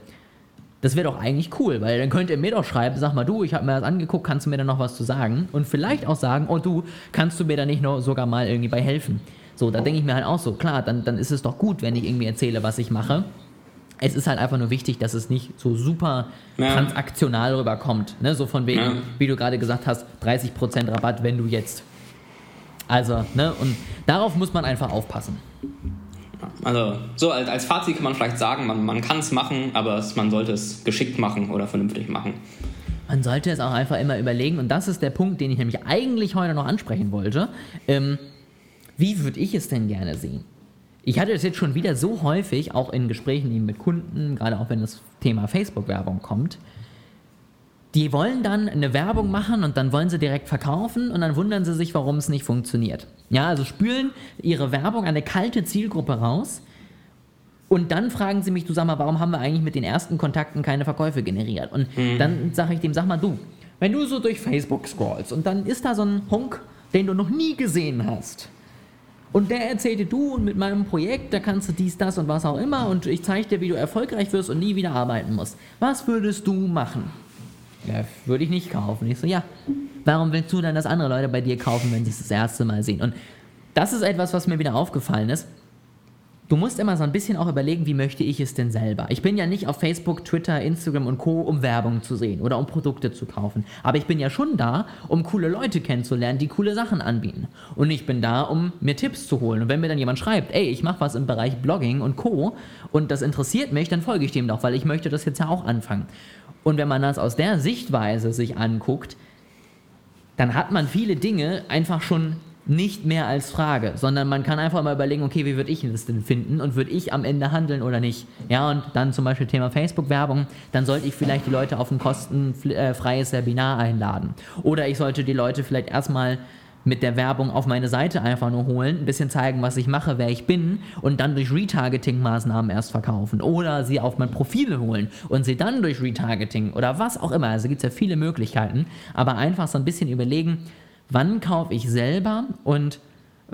das wäre doch eigentlich cool, weil dann könnt ihr mir doch schreiben, sag mal du, ich habe mir das angeguckt, kannst du mir da noch was zu sagen? Und vielleicht auch sagen, oh du, kannst du mir da nicht noch sogar mal irgendwie bei helfen? So, da denke ich mir halt auch so, klar, dann, dann ist es doch gut, wenn ich irgendwie erzähle, was ich mache es ist halt einfach nur wichtig, dass es nicht so super ja. transaktional rüberkommt. Ne? So von wegen, ja. wie du gerade gesagt hast, 30% Rabatt, wenn du jetzt. Also, ne? Und darauf muss man einfach aufpassen. Also, so als, als Fazit kann man vielleicht sagen, man, man kann es machen, aber man sollte es geschickt machen oder vernünftig machen. Man sollte es auch einfach immer überlegen, und das ist der Punkt, den ich nämlich eigentlich heute noch ansprechen wollte. Ähm, wie würde ich es denn gerne sehen? Ich hatte das jetzt schon wieder so häufig, auch in Gesprächen mit Kunden, gerade auch wenn das Thema Facebook-Werbung kommt. Die wollen dann eine Werbung machen und dann wollen sie direkt verkaufen und dann wundern sie sich, warum es nicht funktioniert. Ja, also spülen ihre Werbung an eine kalte Zielgruppe raus und dann fragen sie mich, du sag mal, warum haben wir eigentlich mit den ersten Kontakten keine Verkäufe generiert? Und mhm. dann sage ich dem, sag mal, du, wenn du so durch Facebook scrollst und dann ist da so ein Hunk, den du noch nie gesehen hast und der erzählte, du und mit meinem Projekt, da kannst du dies, das und was auch immer und ich zeige dir, wie du erfolgreich wirst und nie wieder arbeiten musst. Was würdest du machen? Ja, würde ich nicht kaufen. Ich so, ja, warum willst du dann, dass andere Leute bei dir kaufen, wenn sie es das erste Mal sehen? Und das ist etwas, was mir wieder aufgefallen ist du musst immer so ein bisschen auch überlegen, wie möchte ich es denn selber. Ich bin ja nicht auf Facebook, Twitter, Instagram und Co., um Werbung zu sehen oder um Produkte zu kaufen. Aber ich bin ja schon da, um coole Leute kennenzulernen, die coole Sachen anbieten. Und ich bin da, um mir Tipps zu holen. Und wenn mir dann jemand schreibt, ey, ich mache was im Bereich Blogging und Co. und das interessiert mich, dann folge ich dem doch, weil ich möchte das jetzt ja auch anfangen. Und wenn man das aus der Sichtweise sich anguckt, dann hat man viele Dinge einfach schon nicht mehr als Frage, sondern man kann einfach mal überlegen, okay, wie würde ich das denn finden und würde ich am Ende handeln oder nicht? Ja, und dann zum Beispiel Thema Facebook-Werbung, dann sollte ich vielleicht die Leute auf ein kostenfreies Webinar einladen. Oder ich sollte die Leute vielleicht erstmal mit der Werbung auf meine Seite einfach nur holen, ein bisschen zeigen, was ich mache, wer ich bin und dann durch Retargeting-Maßnahmen erst verkaufen. Oder sie auf mein Profil holen und sie dann durch Retargeting oder was auch immer. Also gibt es ja viele Möglichkeiten. Aber einfach so ein bisschen überlegen, wann kaufe ich selber und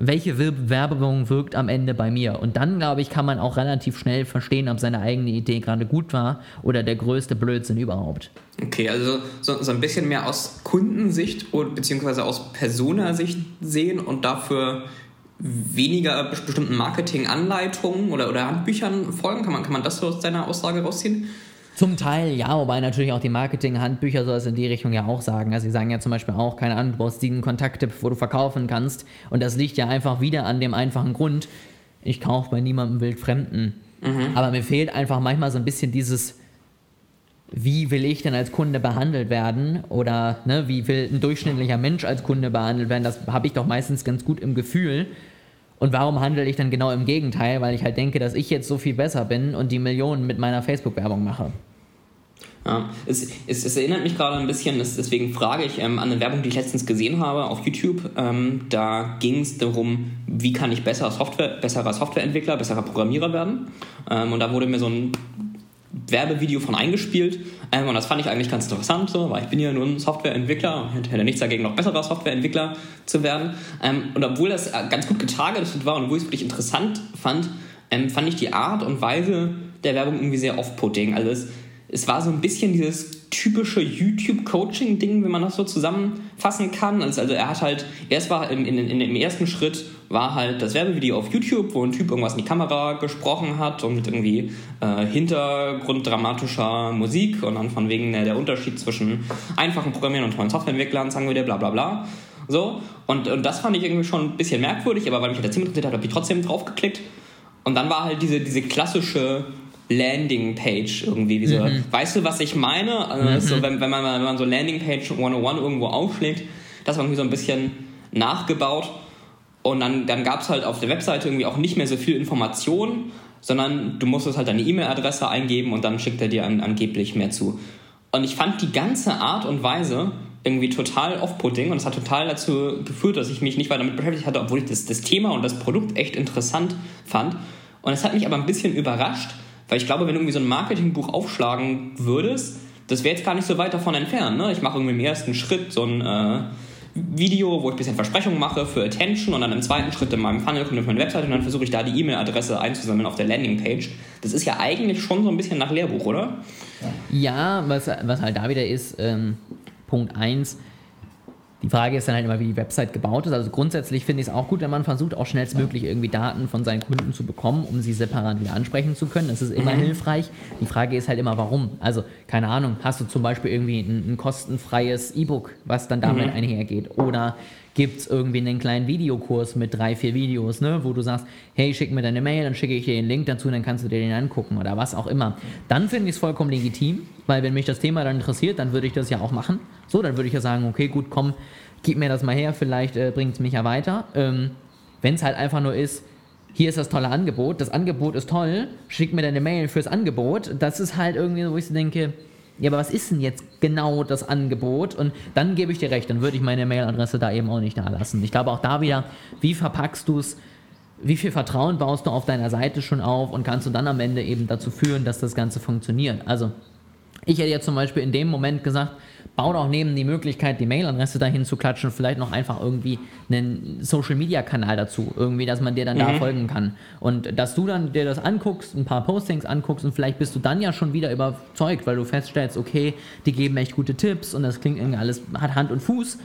welche Werbung wirkt am Ende bei mir. Und dann, glaube ich, kann man auch relativ schnell verstehen, ob seine eigene Idee gerade gut war oder der größte Blödsinn überhaupt. Okay, also so, so ein bisschen mehr aus Kundensicht beziehungsweise aus Personasicht sehen und dafür weniger bestimmten Marketinganleitungen oder, oder Handbüchern folgen? Kann man, kann man das aus deiner Aussage rausziehen? Zum Teil ja, wobei natürlich auch die Marketing-Handbücher soll es in die Richtung ja auch sagen. Also sie sagen ja zum Beispiel auch, keine Ahnung, du brauchst sieben Kontakte, wo du verkaufen kannst. Und das liegt ja einfach wieder an dem einfachen Grund, ich kaufe bei niemandem wildfremden. Mhm. Aber mir fehlt einfach manchmal so ein bisschen dieses, wie will ich denn als Kunde behandelt werden oder ne, wie will ein durchschnittlicher Mensch als Kunde behandelt werden, das habe ich doch meistens ganz gut im Gefühl. Und warum handle ich dann genau im Gegenteil? Weil ich halt denke, dass ich jetzt so viel besser bin und die Millionen mit meiner Facebook-Werbung mache. Ja, es, es, es, erinnert mich gerade ein bisschen, deswegen frage ich ähm, an eine Werbung, die ich letztens gesehen habe auf YouTube. Ähm, da ging es darum, wie kann ich besser Software, besserer Softwareentwickler, besserer Programmierer werden. Ähm, und da wurde mir so ein Werbevideo von eingespielt. Ähm, und das fand ich eigentlich ganz interessant, so, weil ich bin ja nur ein Softwareentwickler und hätte nichts dagegen, noch besserer Softwareentwickler zu werden. Ähm, und obwohl das äh, ganz gut getargetet war und obwohl ich es wirklich interessant fand, ähm, fand ich die Art und Weise der Werbung irgendwie sehr off-putting. Also es, es war so ein bisschen dieses typische YouTube-Coaching-Ding, wenn man das so zusammenfassen kann. Also, also er hat halt, erst war in, in, in dem ersten Schritt war halt das Werbevideo auf YouTube, wo ein Typ irgendwas in die Kamera gesprochen hat und mit irgendwie äh, Hintergrund dramatischer Musik und dann von wegen äh, der Unterschied zwischen einfachen Programmieren und tollen Softwareentwicklern, sagen wir dir, bla bla bla. So, und, und das fand ich irgendwie schon ein bisschen merkwürdig, aber weil mich der ziemlich interessiert hat, habe ich trotzdem draufgeklickt. Und dann war halt diese, diese klassische Landingpage irgendwie. Wie so, mhm. Weißt du, was ich meine? Also mhm. so, wenn, wenn, man, wenn man so Landingpage 101 irgendwo aufschlägt, das war irgendwie so ein bisschen nachgebaut. Und dann, dann gab es halt auf der Webseite irgendwie auch nicht mehr so viel Information, sondern du musstest halt deine E-Mail-Adresse eingeben und dann schickt er dir an, angeblich mehr zu. Und ich fand die ganze Art und Weise irgendwie total off-putting und es hat total dazu geführt, dass ich mich nicht weiter damit beschäftigt hatte, obwohl ich das, das Thema und das Produkt echt interessant fand. Und es hat mich aber ein bisschen überrascht, weil ich glaube, wenn du irgendwie so ein Marketingbuch aufschlagen würdest, das wäre jetzt gar nicht so weit davon entfernt. Ne? Ich mache irgendwie im ersten Schritt so ein äh, Video, wo ich ein bisschen Versprechungen mache für Attention und dann im zweiten Schritt in meinem Funnel kommt auf meine Webseite und dann versuche ich da die E-Mail-Adresse einzusammeln auf der Landingpage. Das ist ja eigentlich schon so ein bisschen nach Lehrbuch, oder? Ja, was, was halt da wieder ist, ähm, Punkt 1, die Frage ist dann halt immer, wie die Website gebaut ist. Also grundsätzlich finde ich es auch gut, wenn man versucht, auch schnellstmöglich irgendwie Daten von seinen Kunden zu bekommen, um sie separat wieder ansprechen zu können. Das ist immer mhm. hilfreich. Die Frage ist halt immer, warum. Also, keine Ahnung, hast du zum Beispiel irgendwie ein, ein kostenfreies E-Book, was dann damit mhm. einhergeht? Oder gibt es irgendwie einen kleinen Videokurs mit drei, vier Videos, ne, wo du sagst, hey, schick mir deine Mail, dann schicke ich dir den Link dazu, dann kannst du dir den angucken oder was auch immer. Dann finde ich es vollkommen legitim, weil wenn mich das Thema dann interessiert, dann würde ich das ja auch machen. So, dann würde ich ja sagen, okay, gut, komm, gib mir das mal her, vielleicht äh, bringt es mich ja weiter. Ähm, wenn es halt einfach nur ist, hier ist das tolle Angebot, das Angebot ist toll, schick mir deine Mail fürs Angebot, das ist halt irgendwie so, wo ich denke, ja, aber was ist denn jetzt genau das Angebot? Und dann gebe ich dir recht, dann würde ich meine Mailadresse da eben auch nicht da lassen. Ich glaube auch da wieder, wie verpackst du es? Wie viel Vertrauen baust du auf deiner Seite schon auf und kannst du dann am Ende eben dazu führen, dass das Ganze funktioniert? Also, ich hätte jetzt zum Beispiel in dem Moment gesagt, bau doch neben die Möglichkeit, die Mailadresse dahin zu klatschen, vielleicht noch einfach irgendwie einen Social Media Kanal dazu, irgendwie, dass man dir dann mhm. da folgen kann. Und dass du dann dir das anguckst, ein paar Postings anguckst und vielleicht bist du dann ja schon wieder überzeugt, weil du feststellst, okay, die geben echt gute Tipps und das klingt irgendwie alles, hat Hand und Fuß.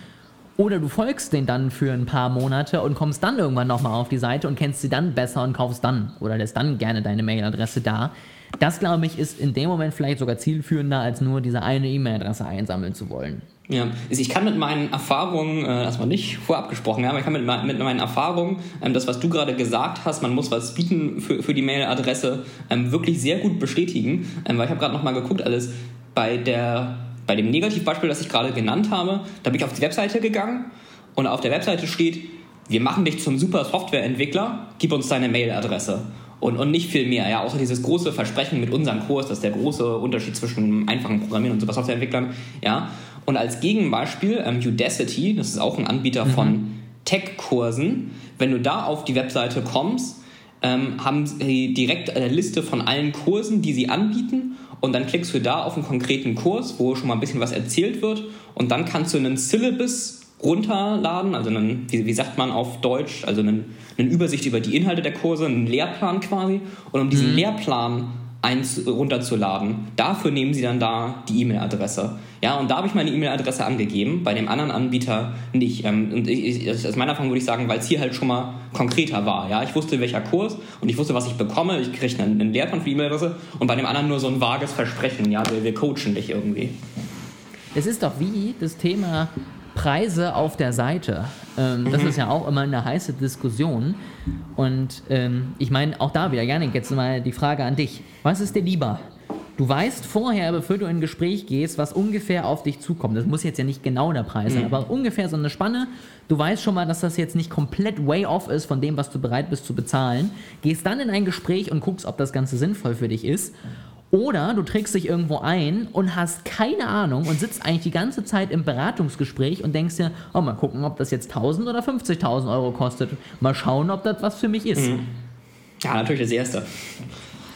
Oder du folgst den dann für ein paar Monate und kommst dann irgendwann nochmal auf die Seite und kennst sie dann besser und kaufst dann oder lässt dann gerne deine Mailadresse da. Das, glaube ich, ist in dem Moment vielleicht sogar zielführender, als nur diese eine E-Mail-Adresse einsammeln zu wollen. Ja, also ich kann mit meinen Erfahrungen, äh, das war nicht vorab gesprochen, aber ich kann mit, meinen Erfahrungen, ähm, das, was du gerade gesagt hast, man muss was bieten für, für die Mailadresse, ähm, wirklich sehr gut bestätigen. Ähm, weil ich habe gerade nochmal geguckt, alles bei, der, bei dem Negativbeispiel, das ich gerade genannt habe, da bin ich auf die Webseite gegangen und auf der Webseite steht, wir machen dich zum super Softwareentwickler, gib uns deine Mailadresse und, und nicht viel mehr. Ja, außer dieses große Versprechen mit unserem Kurs, das ist der große Unterschied zwischen einfachen Programmieren und Super Softwareentwicklern. Ja. Und als Gegenbeispiel ähm, Udacity, das ist auch ein Anbieter mhm. von Tech-Kursen, wenn du da auf die Webseite kommst, ähm, haben sie direkt eine Liste von allen Kursen, die sie anbieten. Und dann klickst du da auf einen konkreten Kurs, wo schon mal ein bisschen was erzählt wird. Und dann kannst du einen Syllabus runterladen, also einen, wie, wie sagt man auf Deutsch, also einen, eine Übersicht über die Inhalte der Kurse, einen Lehrplan quasi. Und um diesen mhm. Lehrplan eins runterzuladen. Dafür nehmen sie dann da die E-Mail-Adresse. Ja, und da habe ich meine E-Mail-Adresse angegeben, bei dem anderen Anbieter nicht. Ähm, und ich, aus meiner Erfahrung würde ich sagen, weil es hier halt schon mal konkreter war. Ja, ich wusste, welcher Kurs und ich wusste, was ich bekomme. Ich kriege einen, einen Lehrplan für die E-Mail-Adresse und bei dem anderen nur so ein vages Versprechen. Ja, wir, wir coachen dich irgendwie. Es ist doch wie das Thema Preise auf der Seite. Ähm, das mhm. ist ja auch immer eine heiße Diskussion. Und ähm, ich meine, auch da wieder, Janik, jetzt mal die Frage an dich. Was ist dir lieber? Du weißt vorher, bevor du in ein Gespräch gehst, was ungefähr auf dich zukommt. Das muss jetzt ja nicht genau der Preis sein, mhm. aber ungefähr so eine Spanne. Du weißt schon mal, dass das jetzt nicht komplett way off ist von dem, was du bereit bist zu bezahlen. Gehst dann in ein Gespräch und guckst, ob das Ganze sinnvoll für dich ist. Oder du trägst dich irgendwo ein und hast keine Ahnung und sitzt eigentlich die ganze Zeit im Beratungsgespräch und denkst dir, oh, mal gucken, ob das jetzt 1000 oder 50.000 Euro kostet. Mal schauen, ob das was für mich ist. Mhm. Ja, natürlich das Erste.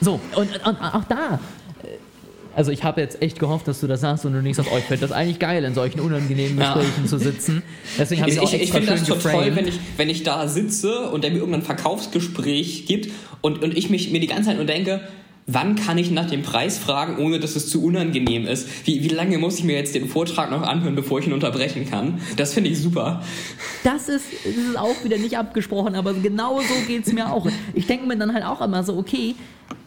So, und, und auch da, äh, also ich habe jetzt echt gehofft, dass du das sagst und du nicht sagst, oh, ich finde das eigentlich geil, in solchen unangenehmen Gesprächen ja. zu sitzen. Deswegen habe ich, ich, ich finde das so toll, wenn ich, wenn ich da sitze und der mir irgendein Verkaufsgespräch gibt und, und ich mich mir die ganze Zeit nur denke, wann kann ich nach dem Preis fragen, ohne dass es zu unangenehm ist? Wie, wie lange muss ich mir jetzt den Vortrag noch anhören, bevor ich ihn unterbrechen kann? Das finde ich super. Das ist, das ist auch wieder nicht abgesprochen, aber genau so geht es mir auch. Ich denke mir dann halt auch immer so, okay,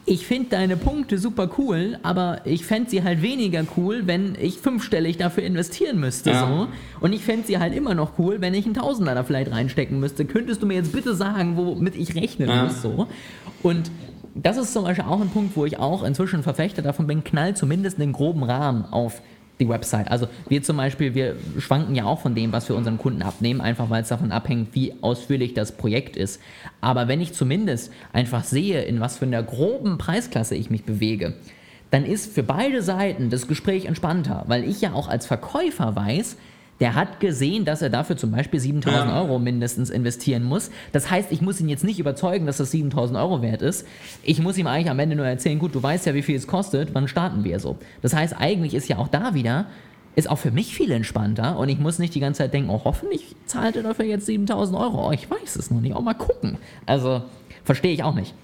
ich finde deine Punkte super cool, aber ich fände sie halt weniger cool, wenn ich fünfstellig dafür investieren müsste. Ja. So. Und ich fände sie halt immer noch cool, wenn ich einen Tausender da vielleicht reinstecken müsste. Könntest du mir jetzt bitte sagen, womit ich rechnen ja. muss? So. Und das ist zum Beispiel auch ein Punkt, wo ich auch inzwischen Verfechter davon bin, knall zumindest einen groben Rahmen auf die Website. Also wir zum Beispiel, wir schwanken ja auch von dem, was wir unseren Kunden abnehmen, einfach weil es davon abhängt, wie ausführlich das Projekt ist. Aber wenn ich zumindest einfach sehe, in was für einer groben Preisklasse ich mich bewege, dann ist für beide Seiten das Gespräch entspannter, weil ich ja auch als Verkäufer weiß, der hat gesehen, dass er dafür zum Beispiel 7000 ja. Euro mindestens investieren muss. Das heißt, ich muss ihn jetzt nicht überzeugen, dass das 7000 Euro wert ist. Ich muss ihm eigentlich am Ende nur erzählen, gut, du weißt ja, wie viel es kostet, wann starten wir so. Das heißt, eigentlich ist ja auch da wieder, ist auch für mich viel entspannter und ich muss nicht die ganze Zeit denken, oh, hoffentlich zahlt er dafür jetzt 7000 Euro. Oh, ich weiß es noch nicht, auch mal gucken. Also, verstehe ich auch nicht.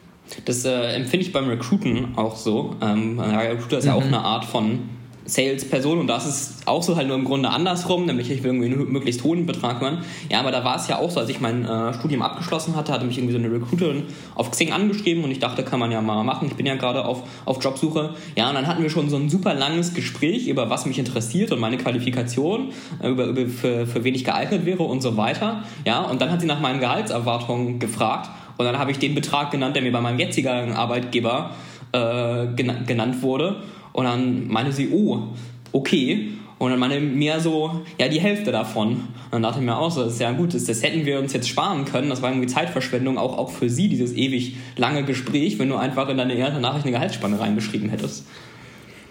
Das äh, empfinde ich beim Recruiten auch so. Ähm, Recruiter ist ja auch mhm. eine Art von Salesperson und das ist auch so halt nur im Grunde andersrum, nämlich ich will irgendwie einen möglichst hohen Betrag hören. Ja, aber da war es ja auch so, als ich mein äh, Studium abgeschlossen hatte, hatte mich irgendwie so eine Recruiterin auf Xing angeschrieben und ich dachte, kann man ja mal machen. Ich bin ja gerade auf, auf Jobsuche. Ja, und dann hatten wir schon so ein super langes Gespräch über was mich interessiert und meine Qualifikation, äh, über, über für, für wen ich geeignet wäre und so weiter. Ja, und dann hat sie nach meinen Gehaltserwartungen gefragt und dann habe ich den Betrag genannt, der mir bei meinem jetzigen Arbeitgeber äh, genannt wurde. Und dann meinte sie, oh, okay. Und dann meinte mir so, ja, die Hälfte davon. Und dann dachte ich mir auch so, das ist ja gut, das, das hätten wir uns jetzt sparen können. Das war irgendwie Zeitverschwendung, auch, auch für sie, dieses ewig lange Gespräch, wenn du einfach in deine erste Nachricht eine Gehaltsspanne reingeschrieben hättest.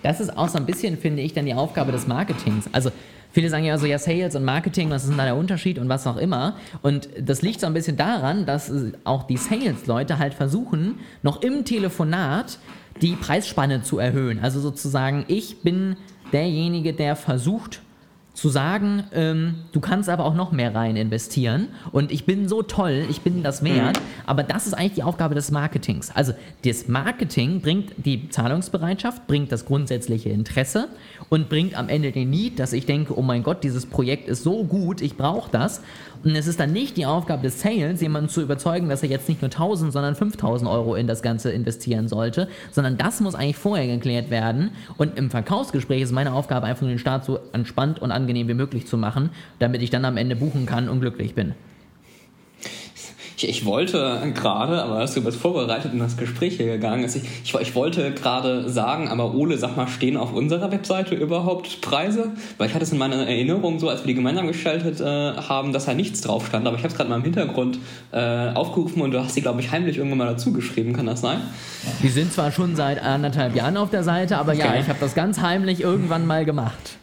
Das ist auch so ein bisschen, finde ich, dann die Aufgabe des Marketings. Also Viele sagen ja so, ja, Sales und Marketing, was ist denn da der Unterschied und was auch immer. Und das liegt so ein bisschen daran, dass auch die Sales-Leute halt versuchen, noch im Telefonat die Preisspanne zu erhöhen. Also sozusagen, ich bin derjenige, der versucht zu sagen, ähm, du kannst aber auch noch mehr rein investieren und ich bin so toll, ich bin das wert, mhm. aber das ist eigentlich die Aufgabe des Marketings. Also das Marketing bringt die Zahlungsbereitschaft, bringt das grundsätzliche Interesse und bringt am Ende den Need, dass ich denke, oh mein Gott, dieses Projekt ist so gut, ich brauche das und es ist dann nicht die Aufgabe des Sales, jemanden zu überzeugen, dass er jetzt nicht nur 1000, sondern 5000 Euro in das Ganze investieren sollte, sondern das muss eigentlich vorher geklärt werden. Und im Verkaufsgespräch ist meine Aufgabe einfach nur den Start so entspannt und angenehm wie möglich zu machen, damit ich dann am Ende buchen kann und glücklich bin. Ich, ich wollte gerade, aber hast du was vorbereitet in das Gespräch hier gegangen ist, ich, ich, ich, wollte gerade sagen, aber Ole, sag mal, stehen auf unserer Webseite überhaupt Preise? Weil ich hatte es in meiner Erinnerung so, als wir die gemeinsam gestaltet äh, haben, dass da nichts drauf stand. Aber ich habe es gerade mal im Hintergrund äh, aufgerufen und du hast sie, glaube ich, heimlich irgendwann mal dazu geschrieben. Kann das sein? Die sind zwar schon seit anderthalb Jahren auf der Seite, aber okay. ja, ich habe das ganz heimlich irgendwann mal gemacht.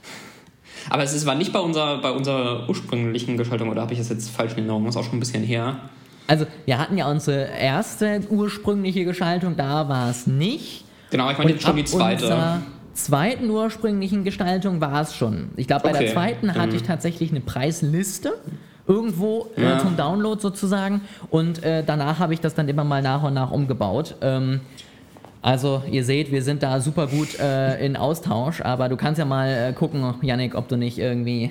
Aber es ist, war nicht bei unserer, bei unserer ursprünglichen Gestaltung, oder habe ich das jetzt falsch in Erinnerung? Das ist auch schon ein bisschen her. Also, wir hatten ja unsere erste ursprüngliche Gestaltung, da war es nicht. Genau, ich meine jetzt schon die zweite. zweiten ursprünglichen Gestaltung war es schon. Ich glaube, bei okay. der zweiten hatte ich tatsächlich eine Preisliste irgendwo äh, ja. äh, zum Download sozusagen und äh, danach habe ich das dann immer mal nach und nach umgebaut. Ähm, also ihr seht, wir sind da super gut äh, in Austausch, aber du kannst ja mal äh, gucken, Yannick, ob du nicht irgendwie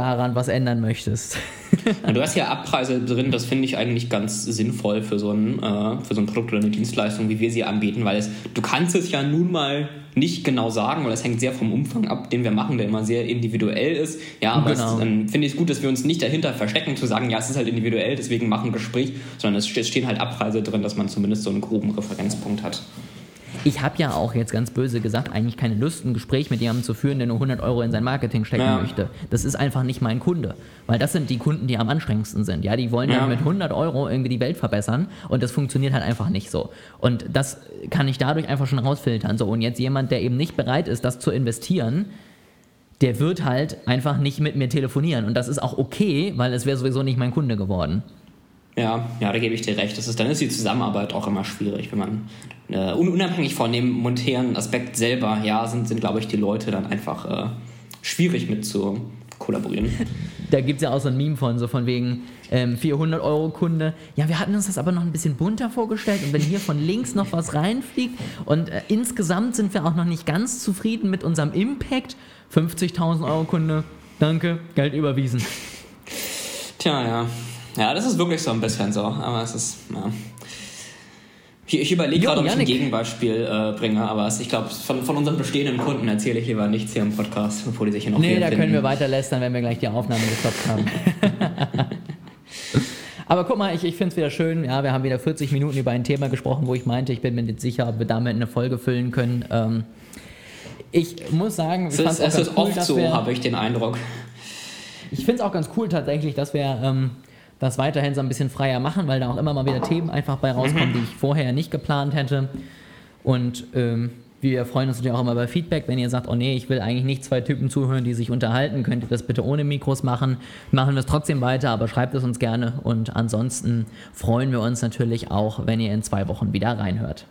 daran was ändern möchtest. du hast ja Abpreise drin, das finde ich eigentlich ganz sinnvoll für so, ein, äh, für so ein Produkt oder eine Dienstleistung, wie wir sie anbieten, weil es, du kannst es ja nun mal nicht genau sagen, weil es hängt sehr vom Umfang ab, den wir machen, der immer sehr individuell ist. Ja, aber genau. dann finde ich es gut, dass wir uns nicht dahinter verstecken, zu sagen, ja, es ist halt individuell, deswegen machen Gespräch, sondern es stehen halt Abpreise drin, dass man zumindest so einen groben Referenzpunkt hat. Ich habe ja auch jetzt ganz böse gesagt eigentlich keine Lust, ein Gespräch mit jemandem zu führen, der nur 100 Euro in sein Marketing stecken ja. möchte. Das ist einfach nicht mein Kunde. Weil das sind die Kunden, die am anstrengendsten sind. Ja, die wollen ja. mit 100 Euro irgendwie die Welt verbessern und das funktioniert halt einfach nicht so. Und das kann ich dadurch einfach schon rausfiltern. So, und jetzt jemand, der eben nicht bereit ist, das zu investieren, der wird halt einfach nicht mit mir telefonieren. Und das ist auch okay, weil es wäre sowieso nicht mein Kunde geworden. Ja, ja, da gebe ich dir recht. Das ist, dann ist die Zusammenarbeit auch immer schwierig, wenn man äh, unabhängig von dem monetären Aspekt selber, ja, sind, sind glaube ich, die Leute dann einfach äh, schwierig mit zu kollaborieren. Da gibt es ja auch so ein Meme von, so von wegen ähm, 400 Euro Kunde. Ja, wir hatten uns das aber noch ein bisschen bunter vorgestellt und wenn hier von links noch was reinfliegt und äh, insgesamt sind wir auch noch nicht ganz zufrieden mit unserem Impact. 50.000 Euro Kunde, danke, Geld überwiesen. Tja, ja. Ja, das ist wirklich so ein bisschen so, aber es ist, ja. Ich, ich überlege gerade, ob ich ein Gegenbeispiel äh, bringe, aber ich glaube, von, von unseren bestehenden Kunden erzähle ich lieber nichts hier im Podcast, bevor die sich hier noch Nee, da finden. können wir weiter lästern, wenn wir gleich die Aufnahme gestoppt haben. aber guck mal, ich, ich finde es wieder schön. Ja, wir haben wieder 40 Minuten über ein Thema gesprochen, wo ich meinte, ich bin mir nicht sicher, ob wir damit eine Folge füllen können. Ähm, ich muss sagen, ich es ist, es ist cool, oft so, habe ich den Eindruck. Ich finde es auch ganz cool tatsächlich, dass wir ähm, das weiterhin so ein bisschen freier machen, weil da auch immer mal wieder Themen einfach bei rauskommen, die ich vorher nicht geplant hätte. Und ähm, wir freuen uns natürlich auch immer über Feedback. Wenn ihr sagt, oh nee, ich will eigentlich nicht zwei Typen zuhören, die sich unterhalten, könnt ihr das bitte ohne Mikros machen. Machen wir es trotzdem weiter, aber schreibt es uns gerne. Und ansonsten freuen wir uns natürlich auch, wenn ihr in zwei Wochen wieder reinhört.